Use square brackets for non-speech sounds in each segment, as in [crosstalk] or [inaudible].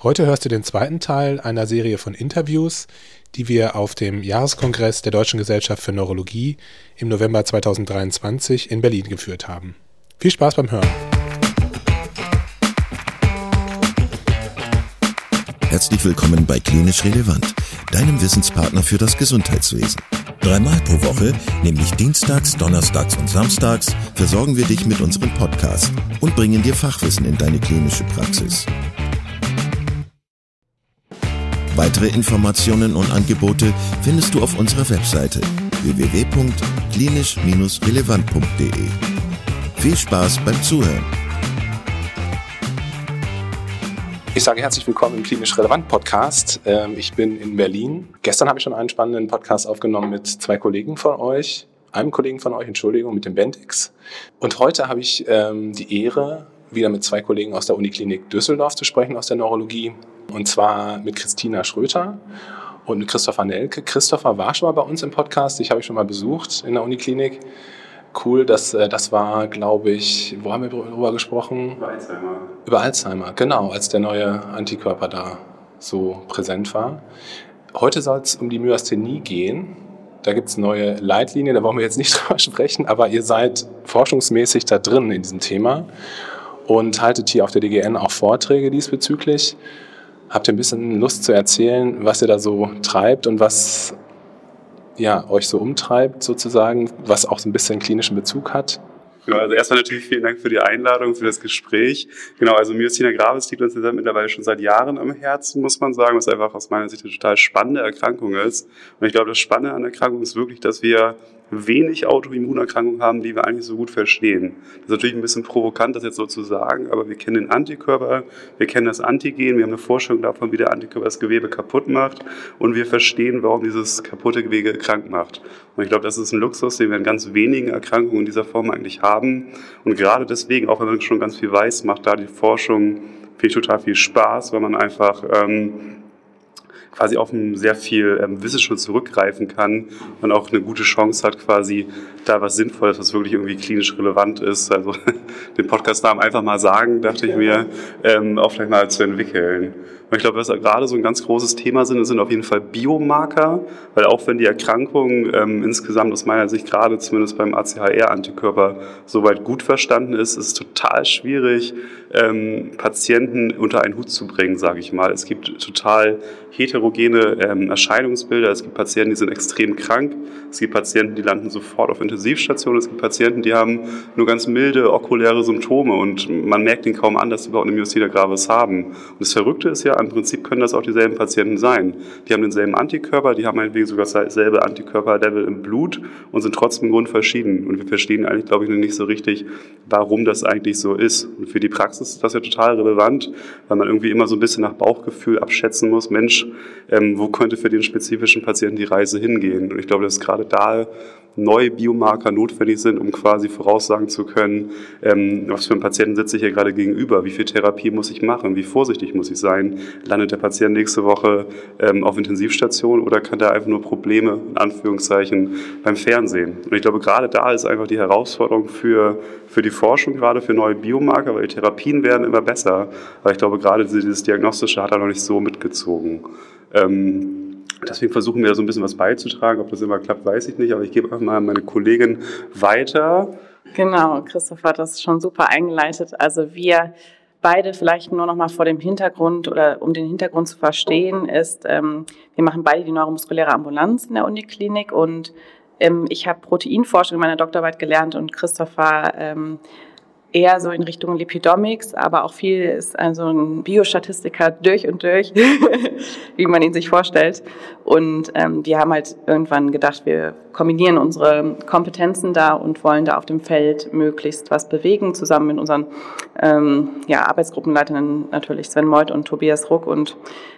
Heute hörst du den zweiten Teil einer Serie von Interviews, die wir auf dem Jahreskongress der Deutschen Gesellschaft für Neurologie im November 2023 in Berlin geführt haben. Viel Spaß beim Hören. Herzlich willkommen bei Klinisch Relevant, deinem Wissenspartner für das Gesundheitswesen. Dreimal pro Woche, nämlich Dienstags, Donnerstags und Samstags, versorgen wir dich mit unserem Podcast und bringen dir Fachwissen in deine klinische Praxis. Weitere Informationen und Angebote findest du auf unserer Webseite www.klinisch-relevant.de. Viel Spaß beim Zuhören. Ich sage herzlich willkommen im Klinisch Relevant Podcast. Ähm, ich bin in Berlin. Gestern habe ich schon einen spannenden Podcast aufgenommen mit zwei Kollegen von euch, einem Kollegen von euch, Entschuldigung, mit dem Bendix. Und heute habe ich ähm, die Ehre, wieder mit zwei Kollegen aus der Uniklinik Düsseldorf zu sprechen, aus der Neurologie. Und zwar mit Christina Schröter und mit Christopher Nelke. Christopher war schon mal bei uns im Podcast, ich habe ihn schon mal besucht in der Uniklinik. Cool, das, äh, das war, glaube ich, wo haben wir darüber gesprochen? Über Alzheimer. Über Alzheimer, genau, als der neue Antikörper da so präsent war. Heute soll es um die Myasthenie gehen. Da gibt es neue Leitlinien, da wollen wir jetzt nicht [laughs] drüber sprechen, aber ihr seid forschungsmäßig da drin in diesem Thema und haltet hier auf der DGN auch Vorträge diesbezüglich. Habt ihr ein bisschen Lust zu erzählen, was ihr da so treibt und was ja, euch so umtreibt sozusagen, was auch so ein bisschen klinischen Bezug hat? Genau, also erstmal natürlich vielen Dank für die Einladung, für das Gespräch. Genau, also Myasthenia gravis liegt uns mittlerweile schon seit Jahren am Herzen, muss man sagen, was einfach aus meiner Sicht eine total spannende Erkrankung ist. Und ich glaube, das Spannende an der Erkrankung ist wirklich, dass wir wenig Autoimmunerkrankungen haben, die wir eigentlich so gut verstehen. Das ist natürlich ein bisschen provokant, das jetzt so zu sagen, aber wir kennen den Antikörper, wir kennen das Antigen, wir haben eine Vorstellung davon, wie der Antikörper das Gewebe kaputt macht und wir verstehen, warum dieses kaputte Gewebe krank macht. Und ich glaube, das ist ein Luxus, den wir in ganz wenigen Erkrankungen in dieser Form eigentlich haben. Und gerade deswegen, auch wenn man schon ganz viel weiß, macht da die Forschung viel total viel Spaß, weil man einfach ähm, quasi auf sehr viel ähm, Wissensschutz zurückgreifen kann und auch eine gute Chance hat, quasi da was Sinnvolles, was wirklich irgendwie klinisch relevant ist, also [laughs] den Podcast-Namen einfach mal sagen, dachte ich mir, ähm, auch vielleicht mal zu entwickeln. Und ich glaube, was gerade so ein ganz großes Thema sind, sind auf jeden Fall Biomarker, weil auch wenn die Erkrankung ähm, insgesamt aus meiner Sicht gerade zumindest beim ACHR-Antikörper soweit gut verstanden ist, ist es total schwierig, ähm, Patienten unter einen Hut zu bringen, sage ich mal. Es gibt total heterogene ähm, Erscheinungsbilder. Es gibt Patienten, die sind extrem krank. Es gibt Patienten, die landen sofort auf Intensivstationen. Es gibt Patienten, die haben nur ganz milde okuläre Symptome und man merkt ihnen kaum an, dass sie überhaupt eine Myasthenia gravis haben. Und das Verrückte ist ja, im Prinzip können das auch dieselben Patienten sein. Die haben denselben Antikörper, die haben meinetwegen sogar dasselbe Antikörperlevel im Blut und sind trotzdem grundverschieden. Und wir verstehen eigentlich, glaube ich, noch nicht so richtig, warum das eigentlich so ist. Und für die Praxis ist das ja total relevant, weil man irgendwie immer so ein bisschen nach Bauchgefühl abschätzen muss, Mensch, ähm, wo könnte für den spezifischen Patienten die Reise hingehen? Und ich glaube, dass gerade da neue Biomarker notwendig sind, um quasi voraussagen zu können, ähm, was für einen Patienten sitze ich hier gerade gegenüber, wie viel Therapie muss ich machen, wie vorsichtig muss ich sein, landet der Patient nächste Woche ähm, auf Intensivstation oder kann der einfach nur Probleme, in Anführungszeichen, beim Fernsehen. Und ich glaube, gerade da ist einfach die Herausforderung für, für die Forschung, gerade für neue Biomarker, weil die Therapien werden immer besser, aber ich glaube, gerade dieses Diagnostische hat er noch nicht so mitgezogen. Ähm, Deswegen versuchen wir da so ein bisschen was beizutragen. Ob das immer klappt, weiß ich nicht, aber ich gebe einfach mal an meine Kollegin weiter. Genau, Christoph hat das schon super eingeleitet. Also wir beide vielleicht nur noch mal vor dem Hintergrund oder um den Hintergrund zu verstehen, ist, ähm, wir machen beide die neuromuskuläre Ambulanz in der Uniklinik und ähm, ich habe Proteinforschung in meiner Doktorarbeit gelernt und Christopher ähm, eher so in Richtung Lipidomics, aber auch viel ist also ein Biostatistiker durch und durch, [laughs] wie man ihn sich vorstellt. Und ähm, wir haben halt irgendwann gedacht, wir kombinieren unsere Kompetenzen da und wollen da auf dem Feld möglichst was bewegen, zusammen mit unseren ähm, ja, Arbeitsgruppenleitern natürlich Sven Molt und Tobias Ruck. Und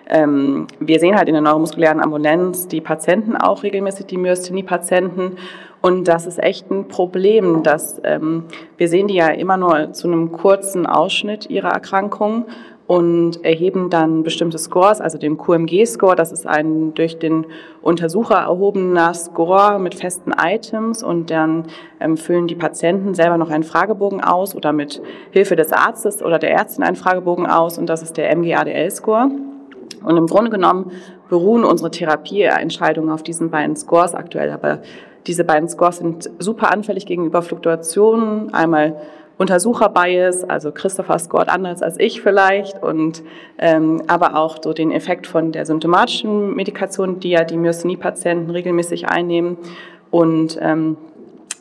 ähm, wir sehen halt in der neuromuskulären Ambulanz die Patienten auch regelmäßig, die Myasthenie-Patienten. Und das ist echt ein Problem, dass ähm, wir sehen die ja immer nur zu einem kurzen Ausschnitt ihrer Erkrankung und erheben dann bestimmte Scores, also den QMG-Score. Das ist ein durch den Untersucher erhobener Score mit festen Items und dann ähm, füllen die Patienten selber noch einen Fragebogen aus oder mit Hilfe des Arztes oder der Ärztin einen Fragebogen aus und das ist der MG-ADL-Score. Und im Grunde genommen beruhen unsere Therapieentscheidungen auf diesen beiden Scores aktuell, aber diese beiden Scores sind super anfällig gegenüber Fluktuationen. Einmal Untersucherbias, also Christopher scored anders als ich vielleicht, und ähm, aber auch so den Effekt von der symptomatischen Medikation, die ja die Myasthenie-Patienten regelmäßig einnehmen und ähm,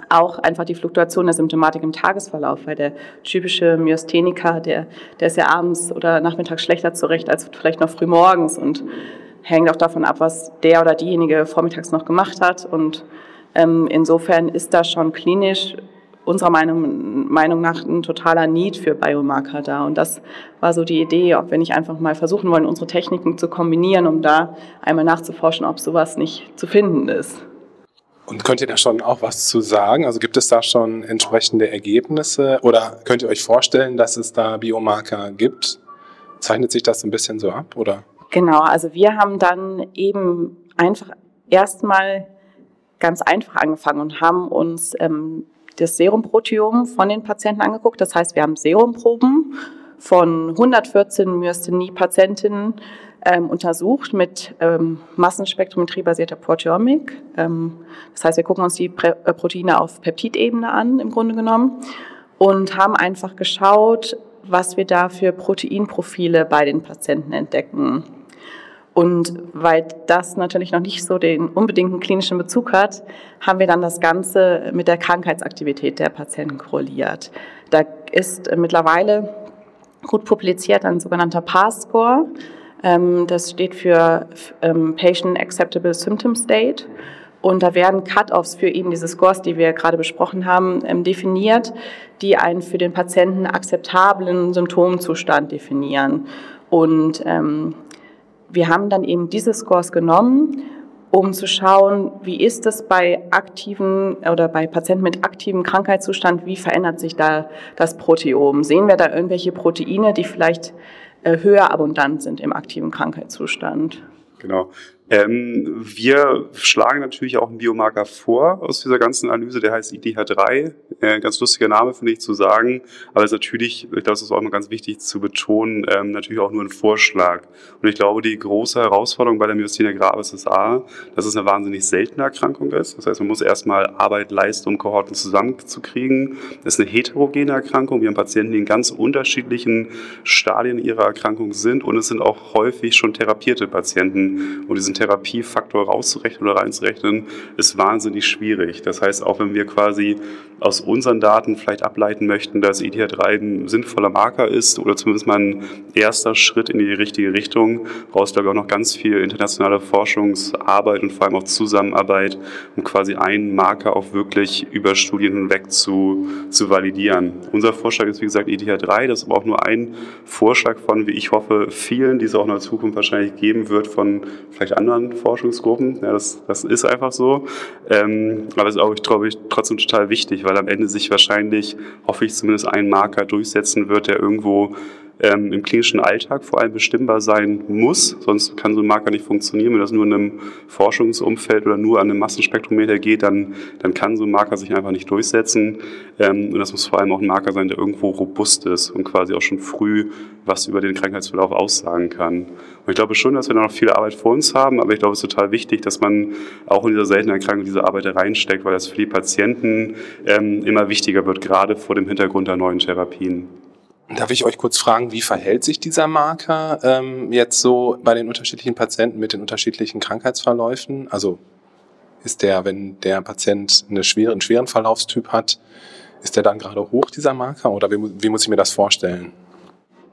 auch einfach die Fluktuation der Symptomatik im Tagesverlauf, weil der typische Myastheniker, der, der ist ja abends oder nachmittags schlechter zurecht als vielleicht noch früh morgens und hängt auch davon ab, was der oder diejenige vormittags noch gemacht hat. Und ähm, insofern ist da schon klinisch unserer Meinung, Meinung nach ein totaler Need für Biomarker da. Und das war so die Idee, ob wir nicht einfach mal versuchen wollen, unsere Techniken zu kombinieren, um da einmal nachzuforschen, ob sowas nicht zu finden ist. Und könnt ihr da schon auch was zu sagen? Also gibt es da schon entsprechende Ergebnisse oder könnt ihr euch vorstellen, dass es da Biomarker gibt? Zeichnet sich das ein bisschen so ab oder? Genau, also wir haben dann eben einfach erstmal ganz einfach angefangen und haben uns ähm, das Serumproteom von den Patienten angeguckt. Das heißt, wir haben Serumproben von 114 Myasthenie-Patientinnen ähm, untersucht mit ähm, Massenspektrometrie-basierter Proteomik. Ähm, das heißt, wir gucken uns die Prä äh, Proteine auf Peptidebene an, im Grunde genommen, und haben einfach geschaut, was wir da für Proteinprofile bei den Patienten entdecken. Und weil das natürlich noch nicht so den unbedingten klinischen Bezug hat, haben wir dann das Ganze mit der Krankheitsaktivität der Patienten korreliert. Da ist mittlerweile gut publiziert ein sogenannter PAS-Score. Ähm, das steht für ähm, Patient Acceptable Symptom State. Und da werden Cut-offs für eben diese Scores, die wir gerade besprochen haben, ähm, definiert, die einen für den Patienten akzeptablen Symptomzustand definieren. Und ähm, wir haben dann eben diese Scores genommen, um zu schauen, wie ist es bei aktiven oder bei Patienten mit aktivem Krankheitszustand, wie verändert sich da das Proteom? Sehen wir da irgendwelche Proteine, die vielleicht äh, höher abundant sind im aktiven Krankheitszustand? Genau. Ähm, wir schlagen natürlich auch einen Biomarker vor aus dieser ganzen Analyse, der heißt IDH3. Äh, ganz lustiger Name, finde ich, zu sagen. Aber es ist natürlich, ich glaube, das ist auch mal ganz wichtig zu betonen, ähm, natürlich auch nur ein Vorschlag. Und ich glaube, die große Herausforderung bei der Myasthenia gravis ist A, dass es eine wahnsinnig seltene Erkrankung ist. Das heißt, man muss erstmal Arbeit leisten, um Kohorten zusammenzukriegen. Das ist eine heterogene Erkrankung. Wir haben Patienten, die in ganz unterschiedlichen Stadien ihrer Erkrankung sind. Und es sind auch häufig schon therapierte Patienten. Und die Therapiefaktor rauszurechnen oder reinzurechnen, ist wahnsinnig schwierig. Das heißt, auch wenn wir quasi aus unseren Daten vielleicht ableiten möchten, dass ETH3 ein sinnvoller Marker ist oder zumindest mal ein erster Schritt in die richtige Richtung, brauchst du, glaube ich, auch noch ganz viel internationale Forschungsarbeit und vor allem auch Zusammenarbeit, um quasi einen Marker auch wirklich über Studien hinweg zu, zu validieren. Unser Vorschlag ist, wie gesagt, ETH3. Das ist aber auch nur ein Vorschlag von, wie ich hoffe, vielen, die es auch in der Zukunft wahrscheinlich geben wird, von vielleicht anderen anderen Forschungsgruppen. Ja, das, das ist einfach so. Ähm, aber es ist auch, ich glaube, trotzdem total wichtig, weil am Ende sich wahrscheinlich, hoffe ich zumindest, ein Marker durchsetzen wird, der irgendwo ähm, im klinischen Alltag vor allem bestimmbar sein muss. Sonst kann so ein Marker nicht funktionieren. Wenn das nur in einem Forschungsumfeld oder nur an einem Massenspektrometer geht, dann, dann kann so ein Marker sich einfach nicht durchsetzen. Ähm, und das muss vor allem auch ein Marker sein, der irgendwo robust ist und quasi auch schon früh was über den Krankheitsverlauf aussagen kann. Und ich glaube schon, dass wir da noch viel Arbeit vor uns haben, aber ich glaube, es ist total wichtig, dass man auch in dieser seltenen Erkrankung diese Arbeit reinsteckt, weil das für die Patienten ähm, immer wichtiger wird, gerade vor dem Hintergrund der neuen Therapien. Darf ich euch kurz fragen, wie verhält sich dieser Marker ähm, jetzt so bei den unterschiedlichen Patienten mit den unterschiedlichen Krankheitsverläufen? Also ist der, wenn der Patient eine schwere, einen schweren Verlaufstyp hat, ist der dann gerade hoch, dieser Marker, oder wie, wie muss ich mir das vorstellen?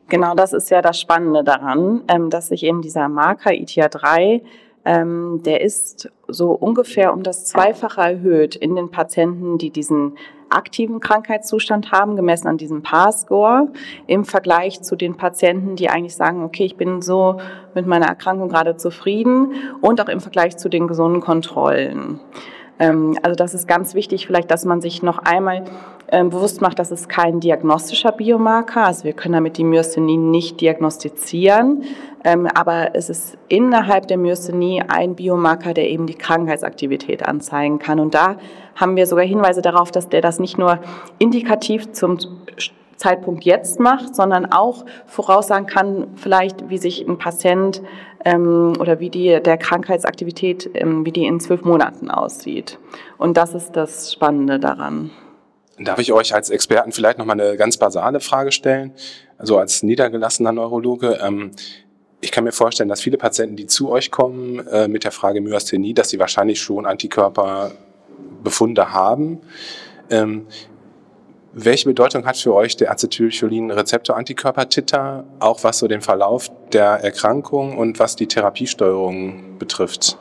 Genau, das ist ja das Spannende daran, ähm, dass sich eben dieser Marker ITIA3 ähm, der ist so ungefähr um das Zweifache erhöht in den Patienten, die diesen aktiven Krankheitszustand haben, gemessen an diesem PAR-Score, im Vergleich zu den Patienten, die eigentlich sagen, okay, ich bin so mit meiner Erkrankung gerade zufrieden und auch im Vergleich zu den gesunden Kontrollen. Ähm, also das ist ganz wichtig, vielleicht, dass man sich noch einmal bewusst macht, dass es kein diagnostischer Biomarker, also wir können damit die Myasthenie nicht diagnostizieren, ähm, aber es ist innerhalb der Myasthenie ein Biomarker, der eben die Krankheitsaktivität anzeigen kann. Und da haben wir sogar Hinweise darauf, dass der das nicht nur indikativ zum Zeitpunkt jetzt macht, sondern auch voraussagen kann, vielleicht wie sich ein Patient ähm, oder wie die der Krankheitsaktivität, ähm, wie die in zwölf Monaten aussieht. Und das ist das Spannende daran. Darf ich euch als Experten vielleicht noch mal eine ganz basale Frage stellen? Also als niedergelassener Neurologe, ähm, ich kann mir vorstellen, dass viele Patienten, die zu euch kommen äh, mit der Frage Myasthenie, dass sie wahrscheinlich schon Antikörperbefunde haben. Ähm, welche Bedeutung hat für euch der Acetylcholin-Rezeptor-Antikörper-Titer, auch was so den Verlauf der Erkrankung und was die Therapiesteuerung betrifft?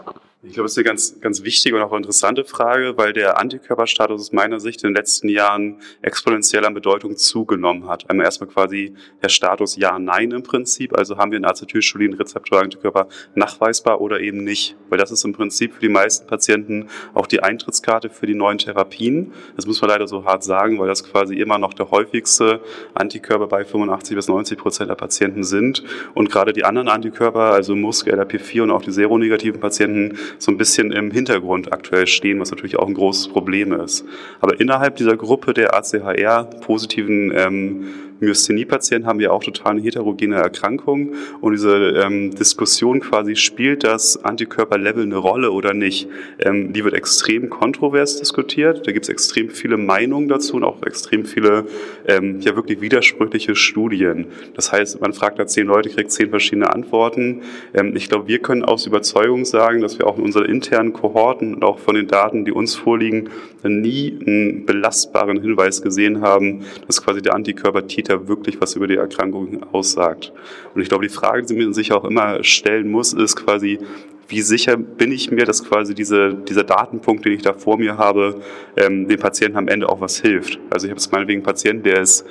Ich glaube, das ist eine ganz, ganz wichtige und auch interessante Frage, weil der Antikörperstatus aus meiner Sicht in den letzten Jahren exponentiell an Bedeutung zugenommen hat. Einmal erstmal quasi der Status Ja-Nein im Prinzip, also haben wir einen Acetylcholin-Rezeptor-Antikörper nachweisbar oder eben nicht, weil das ist im Prinzip für die meisten Patienten auch die Eintrittskarte für die neuen Therapien. Das muss man leider so hart sagen, weil das quasi immer noch der häufigste Antikörper bei 85 bis 90 Prozent der Patienten sind und gerade die anderen Antikörper, also MuSK, LRP4 und auch die seronegativen Patienten, so ein bisschen im Hintergrund aktuell stehen, was natürlich auch ein großes Problem ist. Aber innerhalb dieser Gruppe der ACHR-positiven ähm, Myasthenie-Patienten haben wir auch total eine heterogene Erkrankung und diese ähm, Diskussion quasi, spielt das Antikörperlevel eine Rolle oder nicht, ähm, die wird extrem kontrovers diskutiert. Da gibt es extrem viele Meinungen dazu und auch extrem viele ähm, ja wirklich widersprüchliche Studien. Das heißt, man fragt da zehn Leute, kriegt zehn verschiedene Antworten. Ähm, ich glaube, wir können aus Überzeugung sagen, dass wir auch in unseren internen Kohorten und auch von den Daten, die uns vorliegen, nie einen belastbaren Hinweis gesehen haben, dass quasi der Antikörper Titer wirklich was über die Erkrankung aussagt. Und ich glaube, die Frage, die man sich auch immer stellen muss, ist quasi, wie sicher bin ich mir, dass quasi diese, dieser Datenpunkt, den ich da vor mir habe, ähm, dem Patienten am Ende auch was hilft. Also ich habe jetzt meinetwegen einen Patienten, der ist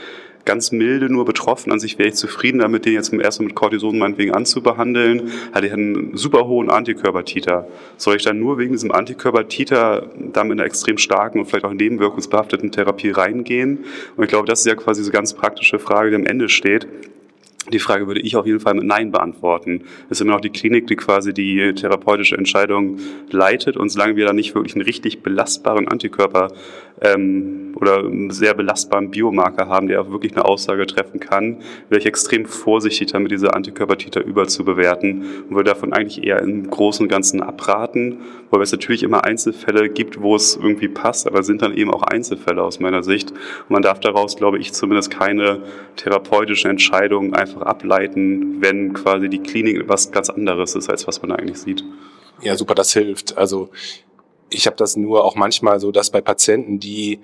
ganz milde nur betroffen. An sich wäre ich zufrieden damit, den jetzt zum ersten Mal mit Cortison meinetwegen anzubehandeln. Hat er einen super hohen Antikörpertiter. Soll ich dann nur wegen diesem Antikörpertiter da mit einer extrem starken und vielleicht auch nebenwirkungsbehafteten Therapie reingehen? Und ich glaube, das ist ja quasi diese ganz praktische Frage, die am Ende steht. Die Frage würde ich auf jeden Fall mit Nein beantworten. Es ist immer noch die Klinik, die quasi die therapeutische Entscheidung leitet. Und solange wir da nicht wirklich einen richtig belastbaren Antikörper ähm, oder einen sehr belastbaren Biomarker haben, der auch wirklich eine Aussage treffen kann, wäre ich extrem vorsichtig damit, diese Antikörpertiter überzubewerten und würde davon eigentlich eher im Großen und Ganzen abraten, weil es natürlich immer Einzelfälle gibt, wo es irgendwie passt, aber sind dann eben auch Einzelfälle aus meiner Sicht. Und man darf daraus, glaube ich, zumindest keine therapeutischen Entscheidungen einfach ableiten, wenn quasi die Klinik etwas ganz anderes ist, als was man eigentlich sieht. Ja, super, das hilft. Also ich habe das nur auch manchmal so, dass bei Patienten, die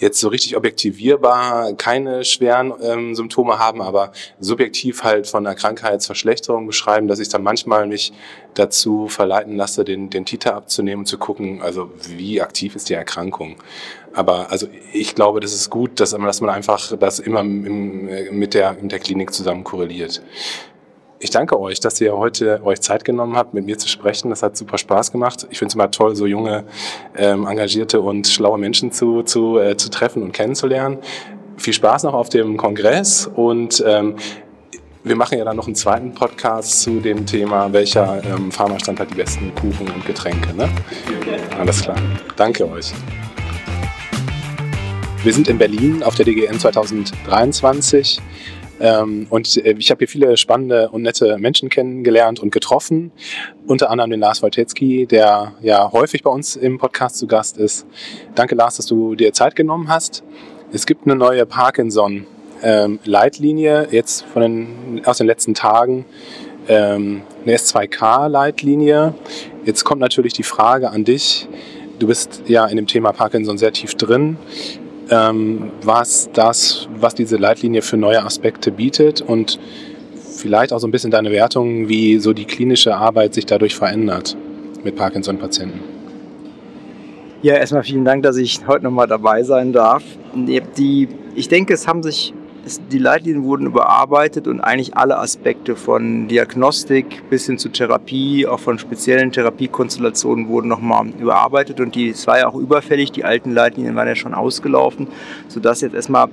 jetzt so richtig objektivierbar keine schweren ähm, Symptome haben, aber subjektiv halt von einer Krankheitsverschlechterung beschreiben, dass ich dann manchmal mich dazu verleiten lasse, den, den Titer abzunehmen zu gucken, also wie aktiv ist die Erkrankung. Aber also ich glaube, das ist gut, dass, dass man einfach das immer im, mit, der, mit der Klinik zusammen korreliert. Ich danke euch, dass ihr heute euch Zeit genommen habt, mit mir zu sprechen. Das hat super Spaß gemacht. Ich finde es immer toll, so junge, ähm, engagierte und schlaue Menschen zu, zu, äh, zu treffen und kennenzulernen. Viel Spaß noch auf dem Kongress und ähm, wir machen ja dann noch einen zweiten Podcast zu dem Thema, welcher ähm, Pharmastand hat die besten Kuchen und Getränke. Ne? Alles klar. Danke euch. Wir sind in Berlin auf der DGN 2023. Ähm, und äh, ich habe hier viele spannende und nette Menschen kennengelernt und getroffen. Unter anderem den Lars Woltetzky, der ja häufig bei uns im Podcast zu Gast ist. Danke, Lars, dass du dir Zeit genommen hast. Es gibt eine neue Parkinson-Leitlinie, jetzt von den, aus den letzten Tagen. Ähm, eine S2K-Leitlinie. Jetzt kommt natürlich die Frage an dich. Du bist ja in dem Thema Parkinson sehr tief drin ähm, was das, was diese Leitlinie für neue Aspekte bietet und vielleicht auch so ein bisschen deine Wertung, wie so die klinische Arbeit sich dadurch verändert mit Parkinson-Patienten. Ja, erstmal vielen Dank, dass ich heute nochmal dabei sein darf. Die, ich denke, es haben sich die Leitlinien wurden überarbeitet und eigentlich alle Aspekte von Diagnostik bis hin zu Therapie, auch von speziellen Therapiekonstellationen wurden nochmal überarbeitet und die, es war ja auch überfällig, die alten Leitlinien waren ja schon ausgelaufen, sodass jetzt erstmal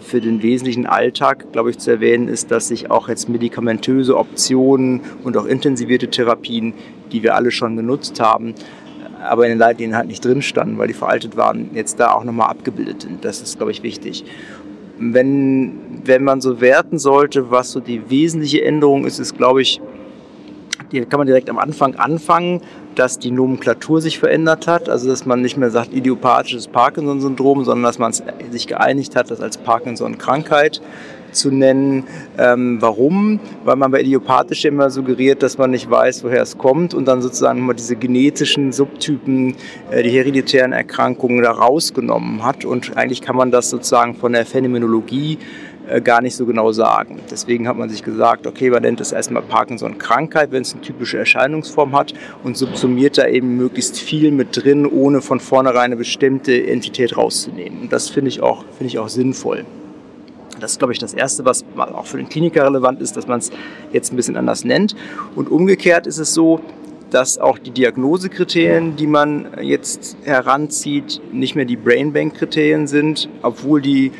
für den wesentlichen Alltag, glaube ich, zu erwähnen ist, dass sich auch jetzt medikamentöse Optionen und auch intensivierte Therapien, die wir alle schon genutzt haben, aber in den Leitlinien halt nicht drin standen, weil die veraltet waren, jetzt da auch nochmal abgebildet sind. Das ist, glaube ich, wichtig. Wenn, wenn man so werten sollte, was so die wesentliche Änderung ist, ist, glaube ich, die kann man direkt am Anfang anfangen, dass die Nomenklatur sich verändert hat, also dass man nicht mehr sagt idiopathisches Parkinson-Syndrom, sondern dass man sich geeinigt hat, das als Parkinson-Krankheit zu nennen. Ähm, warum? Weil man bei idiopathisch immer suggeriert, dass man nicht weiß, woher es kommt und dann sozusagen immer diese genetischen Subtypen, äh, die hereditären Erkrankungen da rausgenommen hat. Und eigentlich kann man das sozusagen von der Phänomenologie äh, gar nicht so genau sagen. Deswegen hat man sich gesagt, okay, man nennt es erstmal Parkinson-Krankheit, wenn es eine typische Erscheinungsform hat und subsumiert da eben möglichst viel mit drin, ohne von vornherein eine bestimmte Entität rauszunehmen. Und das finde ich, finde ich auch sinnvoll. Das ist, glaube ich, das Erste, was auch für den Kliniker relevant ist, dass man es jetzt ein bisschen anders nennt. Und umgekehrt ist es so, dass auch die Diagnosekriterien, die man jetzt heranzieht, nicht mehr die Brainbank-Kriterien sind, obwohl die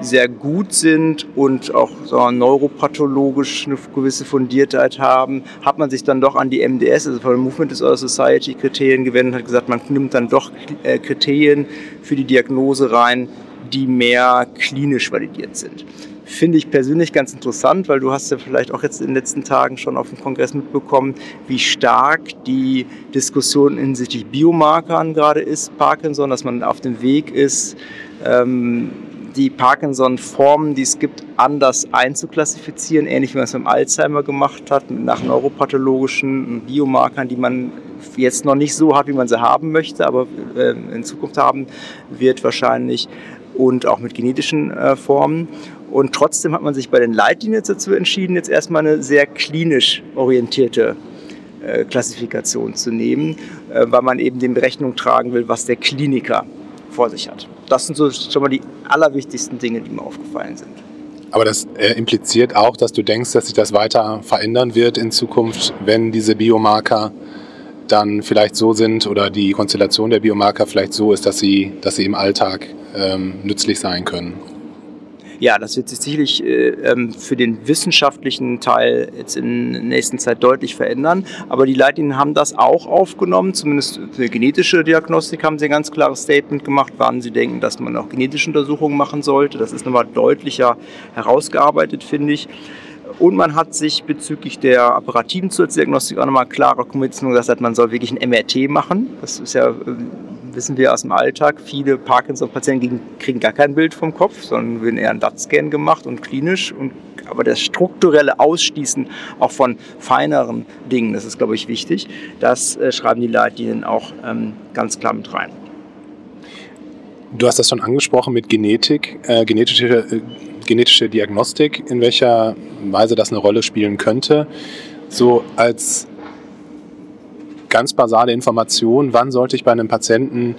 sehr gut sind und auch so neuropathologisch eine gewisse Fundiertheit haben, hat man sich dann doch an die MDS, also von Movement Disorder Society Kriterien gewendet und hat gesagt, man nimmt dann doch äh, Kriterien für die Diagnose rein, die mehr klinisch validiert sind. Finde ich persönlich ganz interessant, weil du hast ja vielleicht auch jetzt in den letzten Tagen schon auf dem Kongress mitbekommen, wie stark die Diskussion hinsichtlich Biomarkern gerade ist, Parkinson, dass man auf dem Weg ist, ähm, die Parkinson-Formen, die es gibt, anders einzuklassifizieren, ähnlich wie man es beim Alzheimer gemacht hat, nach neuropathologischen Biomarkern, die man jetzt noch nicht so hat, wie man sie haben möchte, aber äh, in Zukunft haben wird wahrscheinlich und auch mit genetischen äh, Formen. Und trotzdem hat man sich bei den Leitlinien dazu entschieden, jetzt erstmal eine sehr klinisch orientierte äh, Klassifikation zu nehmen, äh, weil man eben dem Rechnung tragen will, was der Kliniker vor sich hat. Das sind so schon mal die allerwichtigsten Dinge, die mir aufgefallen sind. Aber das äh, impliziert auch, dass du denkst, dass sich das weiter verändern wird in Zukunft, wenn diese Biomarker dann vielleicht so sind oder die Konstellation der Biomarker vielleicht so ist, dass sie, dass sie im Alltag ähm, nützlich sein können. Ja, das wird sich sicherlich äh, ähm, für den wissenschaftlichen Teil jetzt in der nächsten Zeit deutlich verändern. Aber die Leitlinien haben das auch aufgenommen, zumindest für genetische Diagnostik haben sie ein ganz klares Statement gemacht, wann sie denken, dass man auch genetische Untersuchungen machen sollte. Das ist nochmal deutlicher herausgearbeitet, finde ich. Und man hat sich bezüglich der apparativen Zusatzdiagnostik auch nochmal klarer committed und gesagt, man soll wirklich ein MRT machen. Das ist ja, äh, wissen wir aus dem Alltag, viele Parkinson-Patienten kriegen gar kein Bild vom Kopf, sondern werden eher einen DAT-Scan gemacht und klinisch. Und, aber das strukturelle Ausschließen auch von feineren Dingen, das ist, glaube ich, wichtig. Das äh, schreiben die Leitlinien auch ähm, ganz klar mit rein. Du hast das schon angesprochen mit Genetik, äh, genetische, äh, genetische Diagnostik, in welcher Weise das eine Rolle spielen könnte. So als ganz basale Information, wann sollte ich bei einem Patienten,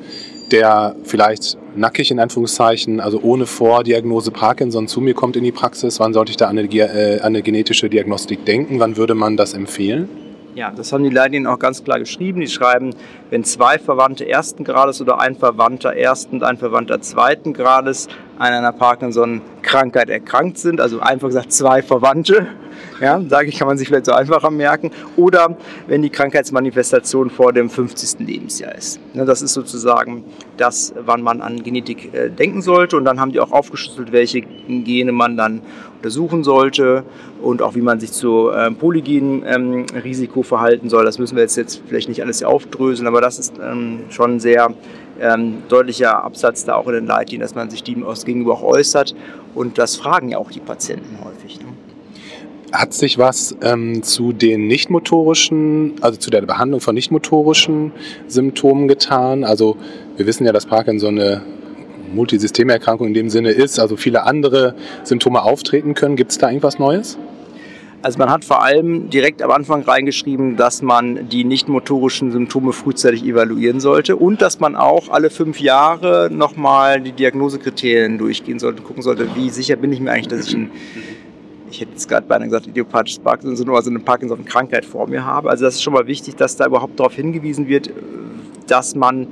der vielleicht nackig in Anführungszeichen, also ohne Vordiagnose Parkinson zu mir kommt in die Praxis, wann sollte ich da an eine, äh, eine genetische Diagnostik denken? Wann würde man das empfehlen? Ja, das haben die Leitlinien auch ganz klar geschrieben. Die schreiben, wenn zwei Verwandte ersten Grades oder ein Verwandter ersten und ein Verwandter zweiten Grades an einer Parkinson-Krankheit erkrankt sind, also einfach gesagt zwei Verwandte, ja, sage ich, kann man sich vielleicht so einfacher merken, oder wenn die Krankheitsmanifestation vor dem 50. Lebensjahr ist. Das ist sozusagen das, wann man an Genetik äh, denken sollte und dann haben die auch aufgeschlüsselt, welche Gene man dann untersuchen sollte und auch wie man sich zu ähm, polygenen ähm, Risiko verhalten soll. Das müssen wir jetzt, jetzt vielleicht nicht alles aufdröseln, aber das ist ähm, schon sehr ähm, deutlicher Absatz da auch in den Leitlinien, dass man sich dem aus gegenüber auch äußert und das fragen ja auch die Patienten häufig. Ne? Hat sich was ähm, zu den nichtmotorischen, also zu der Behandlung von nichtmotorischen Symptomen getan? Also wir wissen ja, dass Parkinson eine Multisystemerkrankung in dem Sinne ist, also viele andere Symptome auftreten können. Gibt es da irgendwas Neues? Also man hat vor allem direkt am Anfang reingeschrieben, dass man die nicht motorischen Symptome frühzeitig evaluieren sollte und dass man auch alle fünf Jahre nochmal die Diagnosekriterien durchgehen sollte, gucken sollte, wie sicher bin ich mir eigentlich, dass ich ein ich hätte jetzt gerade beinahe gesagt, idiopathisches Parkinson, also eine Parkinson-Krankheit vor mir habe. Also das ist schon mal wichtig, dass da überhaupt darauf hingewiesen wird, dass man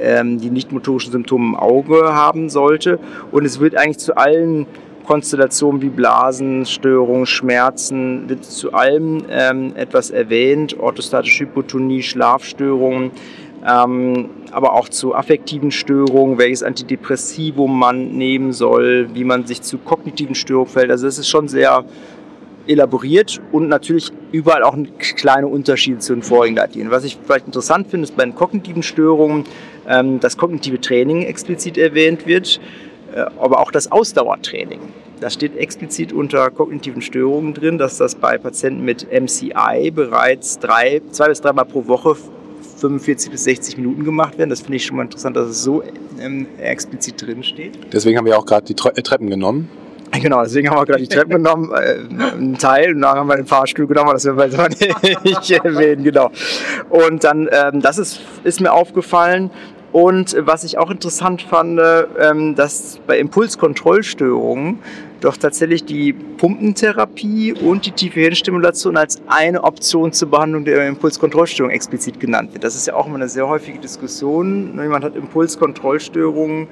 ähm, die nicht motorischen Symptome im Auge haben sollte. Und es wird eigentlich zu allen Konstellationen wie Blasenstörungen, Schmerzen, wird zu allem ähm, etwas erwähnt, orthostatische Hypotonie, Schlafstörungen, ähm, aber auch zu affektiven Störungen, welches Antidepressivum man nehmen soll, wie man sich zu kognitiven Störungen fällt. Also es ist schon sehr elaboriert und natürlich überall auch kleine Unterschiede zu den vorigen Leitlinien. Was ich vielleicht interessant finde, ist bei den kognitiven Störungen, ähm, dass kognitive Training explizit erwähnt wird, aber auch das Ausdauertraining. Das steht explizit unter kognitiven Störungen drin, dass das bei Patienten mit MCI bereits drei, zwei bis dreimal pro Woche 45 bis 60 Minuten gemacht werden. Das finde ich schon mal interessant, dass es so ähm, explizit drin steht. Deswegen haben wir auch gerade die Treppen genommen. Genau, deswegen haben wir gerade die Treppen [laughs] genommen, äh, einen Teil, und dann haben wir den Fahrstuhl genommen, das werden wir [laughs] nicht erwähnen, genau. Und dann, ähm, das ist, ist mir aufgefallen. Und was ich auch interessant fand, ähm, dass bei Impulskontrollstörungen doch tatsächlich die Pumpentherapie und die tiefe Hirnstimulation als eine Option zur Behandlung der Impulskontrollstörung explizit genannt wird. Das ist ja auch immer eine sehr häufige Diskussion. Jemand hat Impulskontrollstörungen,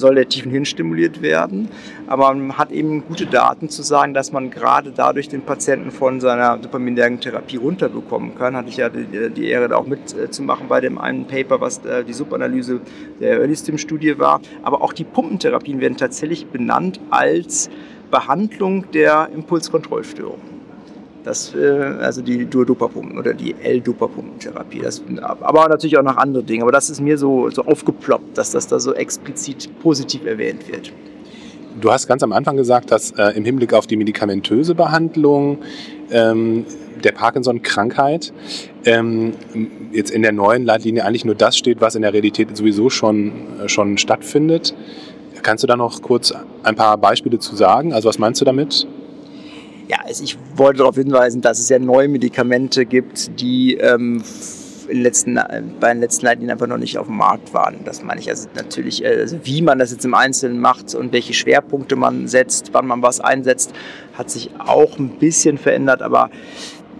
soll der tiefen Hirn stimuliert werden. Aber man hat eben gute Daten zu sagen, dass man gerade dadurch den Patienten von seiner dopaminergen Therapie runterbekommen kann. Hatte ich ja die, die Ehre, da auch mitzumachen bei dem einen Paper, was äh, die Subanalyse der Early Stim Studie war. Aber auch die Pumpentherapien werden tatsächlich benannt als Behandlung der Impulskontrollstörung. Das, äh, also die Duodopapumpen oder die L-Dopapumpentherapie. aber natürlich auch noch andere Dinge. Aber das ist mir so, so aufgeploppt, dass das da so explizit positiv erwähnt wird. Du hast ganz am Anfang gesagt, dass äh, im Hinblick auf die medikamentöse Behandlung ähm, der Parkinson-Krankheit ähm, jetzt in der neuen Leitlinie eigentlich nur das steht, was in der Realität sowieso schon, äh, schon stattfindet. Kannst du da noch kurz ein paar Beispiele zu sagen? Also was meinst du damit? Ja, also ich wollte darauf hinweisen, dass es ja neue Medikamente gibt, die ähm, in letzten, bei den letzten Leitlinien einfach noch nicht auf dem Markt waren. Das meine ich also natürlich, äh, also wie man das jetzt im Einzelnen macht und welche Schwerpunkte man setzt, wann man was einsetzt, hat sich auch ein bisschen verändert, aber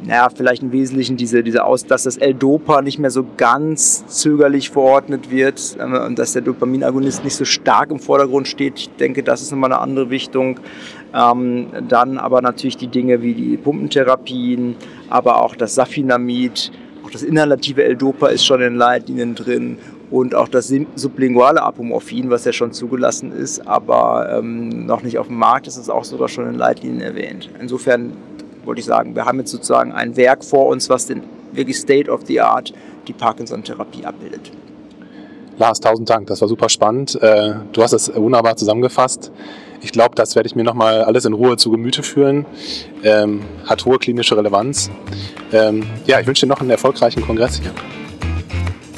naja, vielleicht im Wesentlichen diese, diese Aus, dass das L-Dopa nicht mehr so ganz zögerlich verordnet wird ähm, und dass der Dopaminagonist nicht so stark im Vordergrund steht. Ich denke, das ist nochmal eine andere Richtung. Ähm, dann aber natürlich die Dinge wie die Pumpentherapien, aber auch das Safinamid, auch das inhalative L-Dopa ist schon in Leitlinien drin und auch das sublinguale Apomorphin, was ja schon zugelassen ist, aber ähm, noch nicht auf dem Markt ist, ist auch sogar schon in Leitlinien erwähnt. Insofern wollte ich sagen, wir haben jetzt sozusagen ein Werk vor uns, was den wirklich State of the Art die Parkinson-Therapie abbildet. Lars, tausend Dank, das war super spannend. Äh, du hast es wunderbar zusammengefasst. Ich glaube, das werde ich mir nochmal alles in Ruhe zu Gemüte führen. Ähm, hat hohe klinische Relevanz. Ähm, ja, ich wünsche dir noch einen erfolgreichen Kongress hier.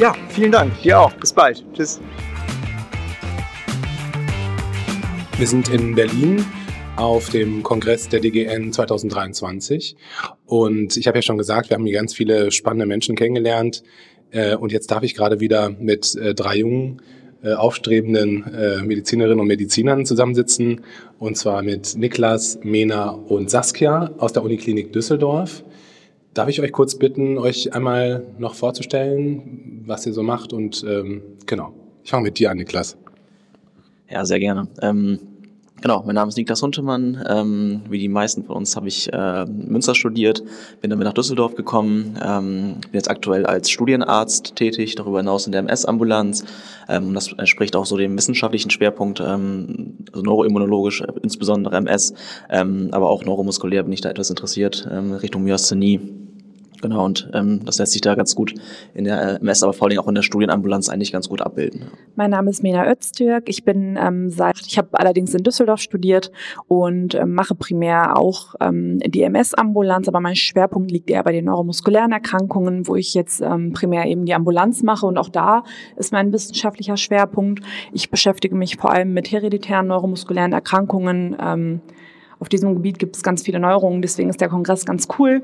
Ja, vielen Dank. Dir auch. Bis bald. Tschüss. Wir sind in Berlin auf dem Kongress der DGN 2023. Und ich habe ja schon gesagt, wir haben hier ganz viele spannende Menschen kennengelernt. Äh, und jetzt darf ich gerade wieder mit äh, drei jungen, äh, aufstrebenden Medizinerinnen und Medizinern zusammensitzen. Und zwar mit Niklas, Mena und Saskia aus der Uniklinik Düsseldorf. Darf ich euch kurz bitten, euch einmal noch vorzustellen, was ihr so macht? Und ähm, genau, ich fange mit dir an, Niklas. Ja, sehr gerne. Ähm Genau, mein Name ist Niklas Huntemann. Ähm, wie die meisten von uns habe ich äh, Münster studiert, bin damit nach Düsseldorf gekommen, ähm, bin jetzt aktuell als Studienarzt tätig, darüber hinaus in der MS-Ambulanz. Ähm, das entspricht auch so dem wissenschaftlichen Schwerpunkt, ähm, also neuroimmunologisch, äh, insbesondere MS, ähm, aber auch neuromuskulär bin ich da etwas interessiert, ähm, Richtung Myasthenie. Genau, und ähm, das lässt sich da ganz gut in der MS, aber vor allem auch in der Studienambulanz eigentlich ganz gut abbilden. Mein Name ist Mena Öztürk. Ich bin ähm, seit, ich habe allerdings in Düsseldorf studiert und ähm, mache primär auch ähm, die MS-Ambulanz, aber mein Schwerpunkt liegt eher bei den neuromuskulären Erkrankungen, wo ich jetzt ähm, primär eben die Ambulanz mache und auch da ist mein wissenschaftlicher Schwerpunkt. Ich beschäftige mich vor allem mit hereditären neuromuskulären Erkrankungen. Ähm, auf diesem Gebiet gibt es ganz viele Neuerungen, deswegen ist der Kongress ganz cool.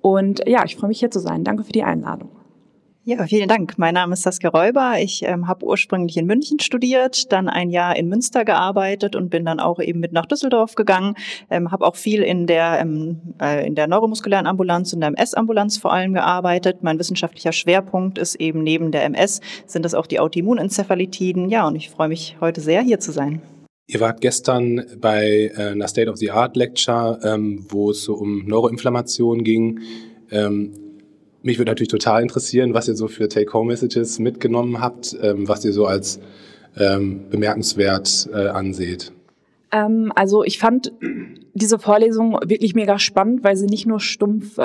Und ja, ich freue mich hier zu sein. Danke für die Einladung. Ja, vielen Dank. Mein Name ist Saskia Räuber. Ich ähm, habe ursprünglich in München studiert, dann ein Jahr in Münster gearbeitet und bin dann auch eben mit nach Düsseldorf gegangen. Ähm, habe auch viel in der ähm, äh, in der neuromuskulären Ambulanz und der MS-Ambulanz vor allem gearbeitet. Mein wissenschaftlicher Schwerpunkt ist eben neben der MS sind das auch die Autoimmunenzephalitiden. Ja, und ich freue mich heute sehr hier zu sein. Ihr wart gestern bei äh, einer State of the Art Lecture, ähm, wo es so um Neuroinflammation ging. Ähm, mich würde natürlich total interessieren, was ihr so für Take-Home-Messages mitgenommen habt, ähm, was ihr so als bemerkenswert äh, anseht. Also ich fand diese Vorlesung wirklich mega spannend, weil sie nicht nur stumpf so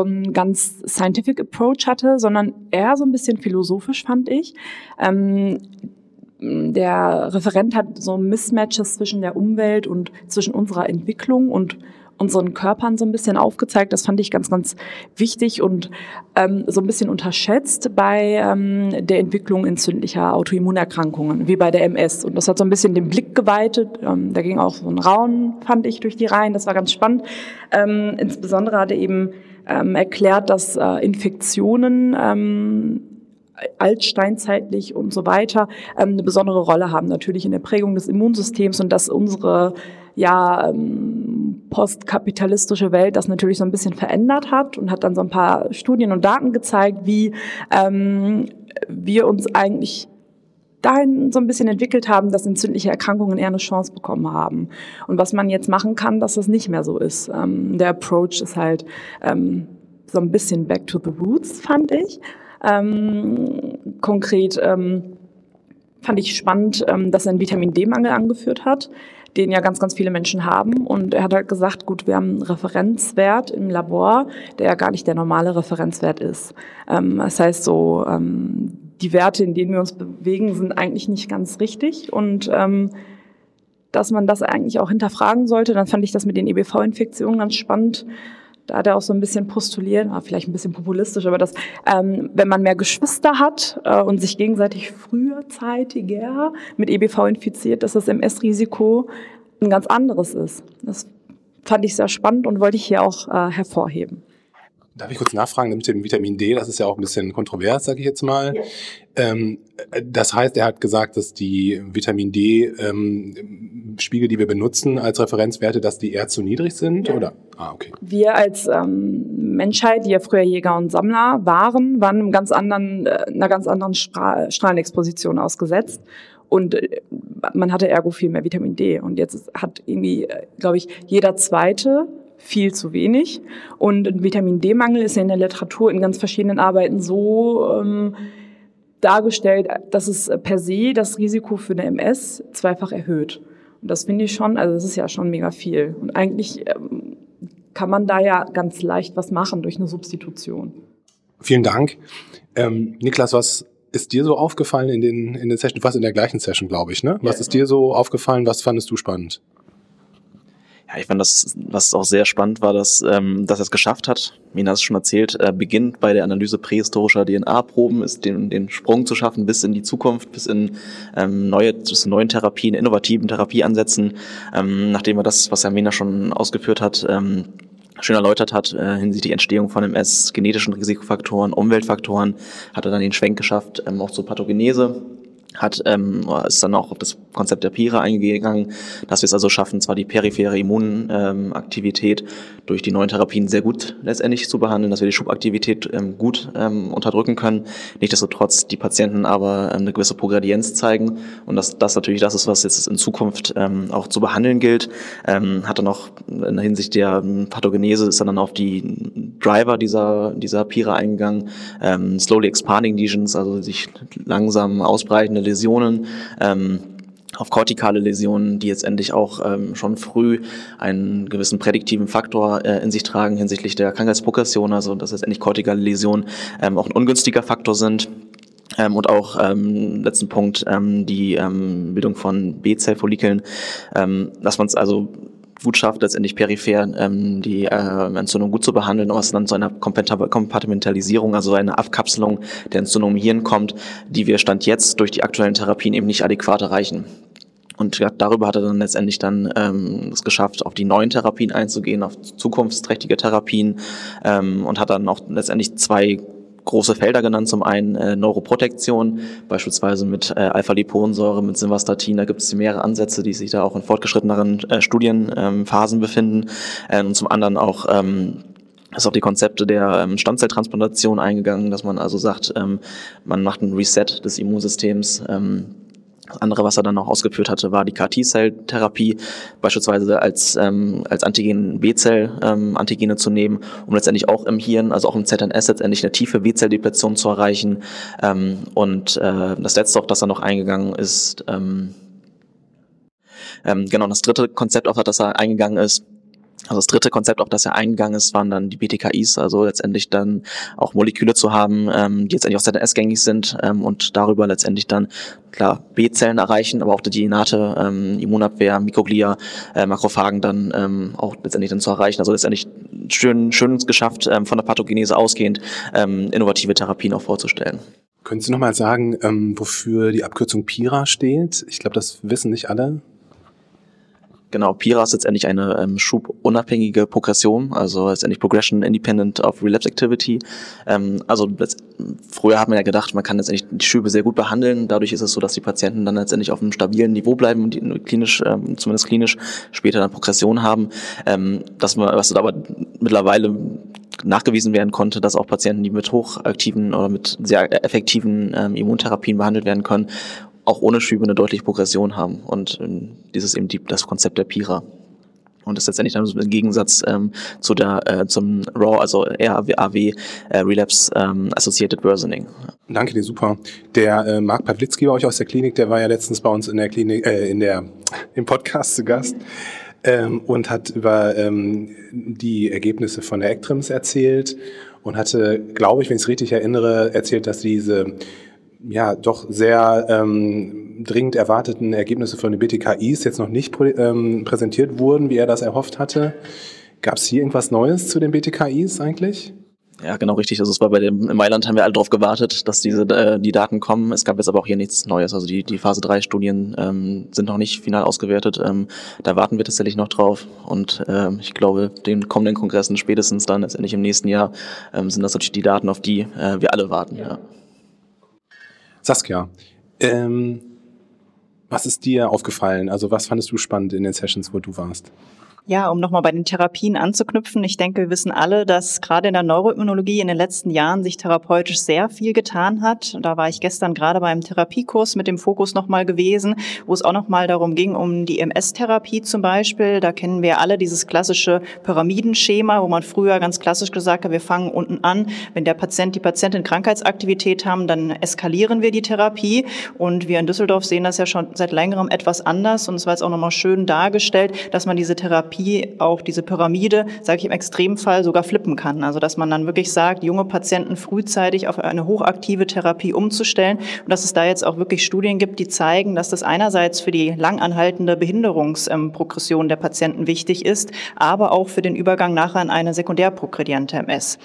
einen ganz scientific approach hatte, sondern eher so ein bisschen philosophisch fand ich. Der Referent hat so Mismatches zwischen der Umwelt und zwischen unserer Entwicklung und unseren Körpern so ein bisschen aufgezeigt. Das fand ich ganz, ganz wichtig und ähm, so ein bisschen unterschätzt bei ähm, der Entwicklung entzündlicher Autoimmunerkrankungen, wie bei der MS. Und das hat so ein bisschen den Blick geweitet. Ähm, da ging auch so ein Raun, fand ich, durch die Reihen. Das war ganz spannend. Ähm, insbesondere hat er eben ähm, erklärt, dass äh, Infektionen ähm, altsteinzeitlich und so weiter ähm, eine besondere Rolle haben, natürlich in der Prägung des Immunsystems und dass unsere ja ähm, postkapitalistische Welt das natürlich so ein bisschen verändert hat und hat dann so ein paar Studien und Daten gezeigt, wie ähm, wir uns eigentlich dahin so ein bisschen entwickelt haben, dass entzündliche Erkrankungen eher eine Chance bekommen haben. Und was man jetzt machen kann, dass das nicht mehr so ist. Ähm, der Approach ist halt ähm, so ein bisschen back to the roots, fand ich. Ähm, konkret ähm, fand ich spannend, ähm, dass er einen Vitamin D-Mangel angeführt hat, den ja ganz, ganz viele Menschen haben. Und er hat halt gesagt, gut, wir haben einen Referenzwert im Labor, der ja gar nicht der normale Referenzwert ist. Ähm, das heißt so, ähm, die Werte, in denen wir uns bewegen, sind eigentlich nicht ganz richtig und ähm, dass man das eigentlich auch hinterfragen sollte. Dann fand ich das mit den EBV-Infektionen ganz spannend da hat er auch so ein bisschen postuliert, war vielleicht ein bisschen populistisch, aber dass, ähm, wenn man mehr Geschwister hat äh, und sich gegenseitig früherzeitiger mit EBV infiziert, dass das MS-Risiko ein ganz anderes ist. Das fand ich sehr spannend und wollte ich hier auch äh, hervorheben. Darf ich kurz nachfragen mit dem Vitamin D? Das ist ja auch ein bisschen kontrovers, sage ich jetzt mal. Ja. Ähm, das heißt, er hat gesagt, dass die Vitamin D-Spiegel, ähm, die wir benutzen als Referenzwerte, dass die eher zu niedrig sind, ja. oder? Ah, okay. Wir als ähm, Menschheit, die ja früher Jäger und Sammler waren, waren einem ganz anderen, äh, einer ganz anderen Stra Strahlenexposition ausgesetzt. Und äh, man hatte ergo viel mehr Vitamin D. Und jetzt hat irgendwie, äh, glaube ich, jeder zweite viel zu wenig. Und ein Vitamin D-Mangel ist ja in der Literatur in ganz verschiedenen Arbeiten so ähm, dargestellt, dass es per se das Risiko für eine MS zweifach erhöht. Und das finde ich schon, also das ist ja schon mega viel. Und eigentlich ähm, kann man da ja ganz leicht was machen durch eine Substitution. Vielen Dank. Ähm, Niklas, was ist dir so aufgefallen in den, in den Sessions? Du warst in der gleichen Session, glaube ich, ne? Was ja, ist dir so aufgefallen? Was fandest du spannend? Ja, ich fand das, was auch sehr spannend war, dass, ähm, dass er es geschafft hat. Mina hat es schon erzählt, er beginnt bei der Analyse prähistorischer DNA-Proben, ist den, den Sprung zu schaffen bis in die Zukunft, bis in ähm, neue, bis neuen Therapien, innovativen Therapieansätzen, ähm, nachdem er das, was Herr Mina schon ausgeführt hat, ähm, schön erläutert hat äh, hinsichtlich Entstehung von MS, genetischen Risikofaktoren, Umweltfaktoren, hat er dann den Schwenk geschafft, ähm, auch zur Pathogenese hat ähm, ist dann auch auf das Konzept der Pira eingegangen, dass wir es also schaffen, zwar die periphere Immunaktivität ähm, durch die neuen Therapien sehr gut letztendlich zu behandeln, dass wir die Schubaktivität ähm, gut ähm, unterdrücken können, nichtsdestotrotz die Patienten aber ähm, eine gewisse Progredienz zeigen und dass das natürlich das ist, was jetzt in Zukunft ähm, auch zu behandeln gilt. Ähm, hat dann auch in der Hinsicht der Pathogenese ist dann auf die Driver dieser, dieser Pira eingegangen, ähm, slowly expanding lesions, also sich langsam ausbreitende Läsionen, ähm, auf kortikale Läsionen, die jetzt endlich auch ähm, schon früh einen gewissen prädiktiven Faktor äh, in sich tragen hinsichtlich der Krankheitsprogression, also dass jetzt endlich kortikale Läsionen ähm, auch ein ungünstiger Faktor sind. Ähm, und auch ähm, letzten Punkt ähm, die ähm, Bildung von B-Zellfollikeln, ähm, dass man es also gut schafft, letztendlich peripher ähm, die äh, Entzündung gut zu behandeln, was dann zu einer Kompartimentalisierung, also einer Abkapselung der Entzündung im Hirn kommt, die wir Stand jetzt durch die aktuellen Therapien eben nicht adäquat erreichen. Und darüber hat er dann letztendlich dann ähm, es geschafft, auf die neuen Therapien einzugehen, auf zukunftsträchtige Therapien ähm, und hat dann auch letztendlich zwei große Felder genannt. Zum einen äh, Neuroprotektion, beispielsweise mit äh, Alpha-Liponsäure, mit Simvastatin. Da gibt es mehrere Ansätze, die sich da auch in fortgeschritteneren äh, Studienphasen ähm, befinden. Äh, und zum anderen auch ähm, ist auf die Konzepte der ähm, Stammzelltransplantation eingegangen, dass man also sagt, ähm, man macht ein Reset des Immunsystems. Ähm, andere, was er dann noch ausgeführt hatte, war die CAR-T-Cell-Therapie, beispielsweise als, ähm, als Antigen-B-Zell-Antigene ähm, zu nehmen, um letztendlich auch im Hirn, also auch im ZNS letztendlich eine tiefe B-Zell-Depletion zu erreichen. Ähm, und äh, das letzte, auf das er noch eingegangen ist, ähm, ähm, genau, das dritte Konzept, auf das er eingegangen ist, also das dritte Konzept, auf das er eingegangen ist, waren dann die BTKIs, also letztendlich dann auch Moleküle zu haben, ähm, die letztendlich auch ZNS-gängig sind ähm, und darüber letztendlich dann klar B-Zellen erreichen, aber auch die innate ähm, Immunabwehr, Mikroglia, äh, Makrophagen dann ähm, auch letztendlich dann zu erreichen. Also letztendlich schön, schön geschafft, ähm, von der Pathogenese ausgehend ähm, innovative Therapien auch vorzustellen. Können Sie nochmal sagen, ähm, wofür die Abkürzung PIRA steht? Ich glaube, das wissen nicht alle. Genau, PIRA ist letztendlich eine ähm, schubunabhängige Progression, also letztendlich Progression Independent of Relapse Activity. Ähm, also früher hat man ja gedacht, man kann letztendlich die Schübe sehr gut behandeln. Dadurch ist es so, dass die Patienten dann letztendlich auf einem stabilen Niveau bleiben und die klinisch, ähm, zumindest klinisch, später dann Progression haben. Ähm, dass man, was aber mittlerweile nachgewiesen werden konnte, dass auch Patienten, die mit hochaktiven oder mit sehr effektiven ähm, Immuntherapien behandelt werden können, auch ohne Schübe eine deutliche Progression haben. Und ähm, dieses eben die, das Konzept der Pira. Und das ist letztendlich dann im Gegensatz ähm, zu der, äh, zum RAW, also RAW, äh, Relapse ähm, Associated Worsening. Danke dir, super. Der äh, Marc Pawlitzki bei euch aus der Klinik, der war ja letztens bei uns in der Klinik, äh, in der, [laughs] im Podcast zu Gast ähm, und hat über ähm, die Ergebnisse von der ECTRIMS erzählt und hatte, glaube ich, wenn ich es richtig erinnere, erzählt, dass diese ja doch sehr ähm, dringend erwarteten Ergebnisse von den BTKIs jetzt noch nicht prä ähm, präsentiert wurden, wie er das erhofft hatte. Gab es hier irgendwas Neues zu den BTKIs eigentlich? Ja, genau richtig. Also es war bei dem in Mailand haben wir alle darauf gewartet, dass diese äh, die Daten kommen. Es gab jetzt aber auch hier nichts Neues. Also die die Phase 3 Studien ähm, sind noch nicht final ausgewertet. Ähm, da warten wir tatsächlich noch drauf. Und ähm, ich glaube, den kommenden Kongressen spätestens dann letztendlich im nächsten Jahr ähm, sind das natürlich die Daten, auf die äh, wir alle warten. Ja. Saskia, ähm, was ist dir aufgefallen? Also was fandest du spannend in den Sessions, wo du warst? Ja, um nochmal bei den Therapien anzuknüpfen. Ich denke, wir wissen alle, dass gerade in der Neuroimmunologie in den letzten Jahren sich therapeutisch sehr viel getan hat. Da war ich gestern gerade beim Therapiekurs mit dem Fokus nochmal gewesen, wo es auch nochmal darum ging, um die MS-Therapie zum Beispiel. Da kennen wir alle dieses klassische Pyramidenschema, wo man früher ganz klassisch gesagt hat, wir fangen unten an. Wenn der Patient, die Patientin Krankheitsaktivität haben, dann eskalieren wir die Therapie. Und wir in Düsseldorf sehen das ja schon seit längerem etwas anders. Und es war jetzt auch nochmal schön dargestellt, dass man diese Therapie Therapie auch diese Pyramide, sage ich im Extremfall, sogar flippen kann. Also dass man dann wirklich sagt, junge Patienten frühzeitig auf eine hochaktive Therapie umzustellen und dass es da jetzt auch wirklich Studien gibt, die zeigen, dass das einerseits für die langanhaltende Behinderungsprogression der Patienten wichtig ist, aber auch für den Übergang nachher in eine sekundärprogrediente MS.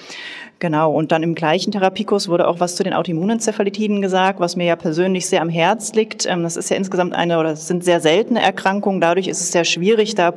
Genau, und dann im gleichen Therapiekurs wurde auch was zu den Autoimmunenzephalitiden gesagt, was mir ja persönlich sehr am Herz liegt. Ähm, das ist ja insgesamt eine oder sind sehr seltene Erkrankungen. Dadurch ist es sehr schwierig, da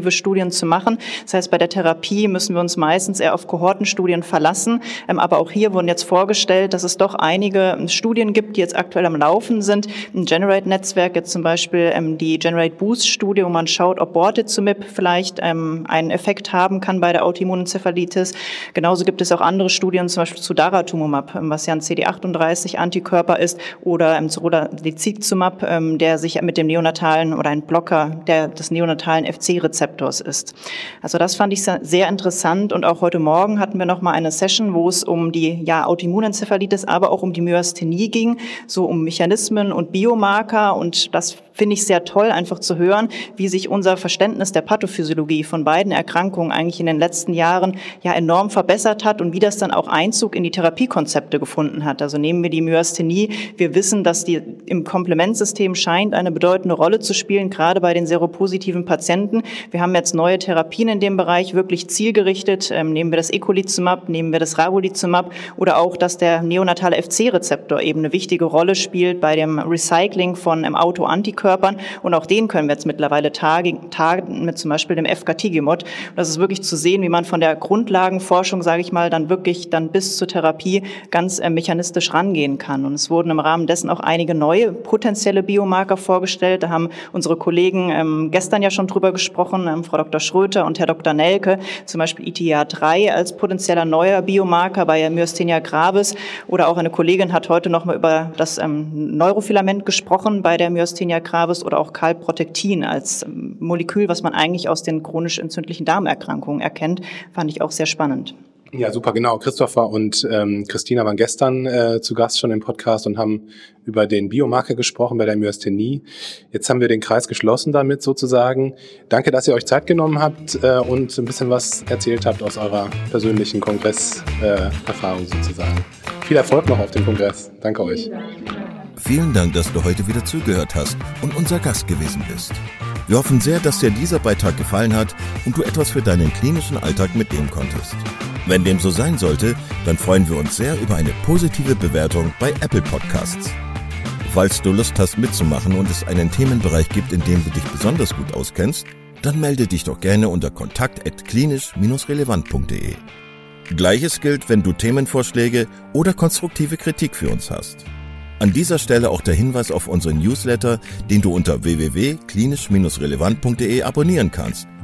prospektive Studien zu machen. Das heißt, bei der Therapie müssen wir uns meistens eher auf Kohortenstudien verlassen. Ähm, aber auch hier wurden jetzt vorgestellt, dass es doch einige Studien gibt, die jetzt aktuell am Laufen sind. Im Generate-Netzwerk jetzt zum Beispiel ähm, die Generate Boost-Studie, wo man schaut, ob Bortezumib vielleicht einen Effekt haben kann bei der Autoimmunenzephalitis. Genauso gibt es auch andere Studien, zum Beispiel zu Daratumumab, ähm, was ja ein CD38-Antikörper ist, oder ähm, zu Rodalizumab, ähm, der sich mit dem neonatalen oder ein Blocker der, des neonatalen FC-Rezeptors ist. Also das fand ich sehr interessant und auch heute Morgen hatten wir noch mal eine Session, wo es um die ja, Autoimmunenzephalitis, aber auch um die Myasthenie ging, so um Mechanismen und Biomarker und das finde ich sehr toll, einfach zu hören, wie sich unser Verständnis der Pathophysiologie von beiden Erkrankungen eigentlich in den letzten Jahren ja enorm verbessert hat und wie das dann auch Einzug in die Therapiekonzepte gefunden hat. Also nehmen wir die Myasthenie. Wir wissen, dass die im Komplementsystem scheint eine bedeutende Rolle zu spielen, gerade bei den seropositiven Patienten. Wir Wir haben jetzt neue Therapien in dem Bereich, wirklich zielgerichtet. Ähm, nehmen wir das Ecolizumab, nehmen wir das Ravulizumab oder auch, dass der neonatale FC-Rezeptor eben eine wichtige Rolle spielt bei dem Recycling von ähm, Autoantikörpern. Und auch den können wir jetzt mittlerweile tagen, mit zum Beispiel dem FKT-Gemod. Das ist wirklich zu sehen, wie man von der Grundlagenforschung, sage ich mal, dann wirklich dann bis zur Therapie ganz äh, mechanistisch rangehen kann. Und es wurden im Rahmen dessen auch einige neue potenzielle Biomarker vorgestellt. Da haben unsere Kollegen ähm, gestern ja schon drüber gesprochen, ähm, Frau Dr. Schröter und Herr Dr. Nelke, zum Beispiel ITA3 als potenzieller neuer Biomarker bei Myasthenia gravis. Oder auch eine Kollegin hat heute noch mal über das ähm, Neurofilament gesprochen bei der Myasthenia gravis oder auch Calprotectin als ähm, Molekül, was man eigentlich aus den chronisch entzündlichen Darmerkrankungen erkennt, fand ich auch sehr spannend. Ja, super, genau. Christopher und ähm, Christina waren gestern äh, zu Gast schon im Podcast und haben über den Biomarker gesprochen bei der Myasthenie. Jetzt haben wir den Kreis geschlossen damit sozusagen. Danke, dass ihr euch Zeit genommen habt äh, und ein bisschen was erzählt habt aus eurer persönlichen Kongresserfahrung äh, sozusagen. Viel Erfolg noch auf dem Kongress. Danke euch. Vielen Dank, dass du heute wieder zugehört hast und unser Gast gewesen bist. Wir hoffen sehr, dass dir dieser Beitrag gefallen hat und du etwas für deinen klinischen Alltag mitnehmen konntest. Wenn dem so sein sollte, dann freuen wir uns sehr über eine positive Bewertung bei Apple Podcasts. Falls du Lust hast mitzumachen und es einen Themenbereich gibt, in dem du dich besonders gut auskennst, dann melde dich doch gerne unter kontakt@klinisch-relevant.de. Gleiches gilt, wenn du Themenvorschläge oder konstruktive Kritik für uns hast. An dieser Stelle auch der Hinweis auf unseren Newsletter, den du unter www.klinisch-relevant.de abonnieren kannst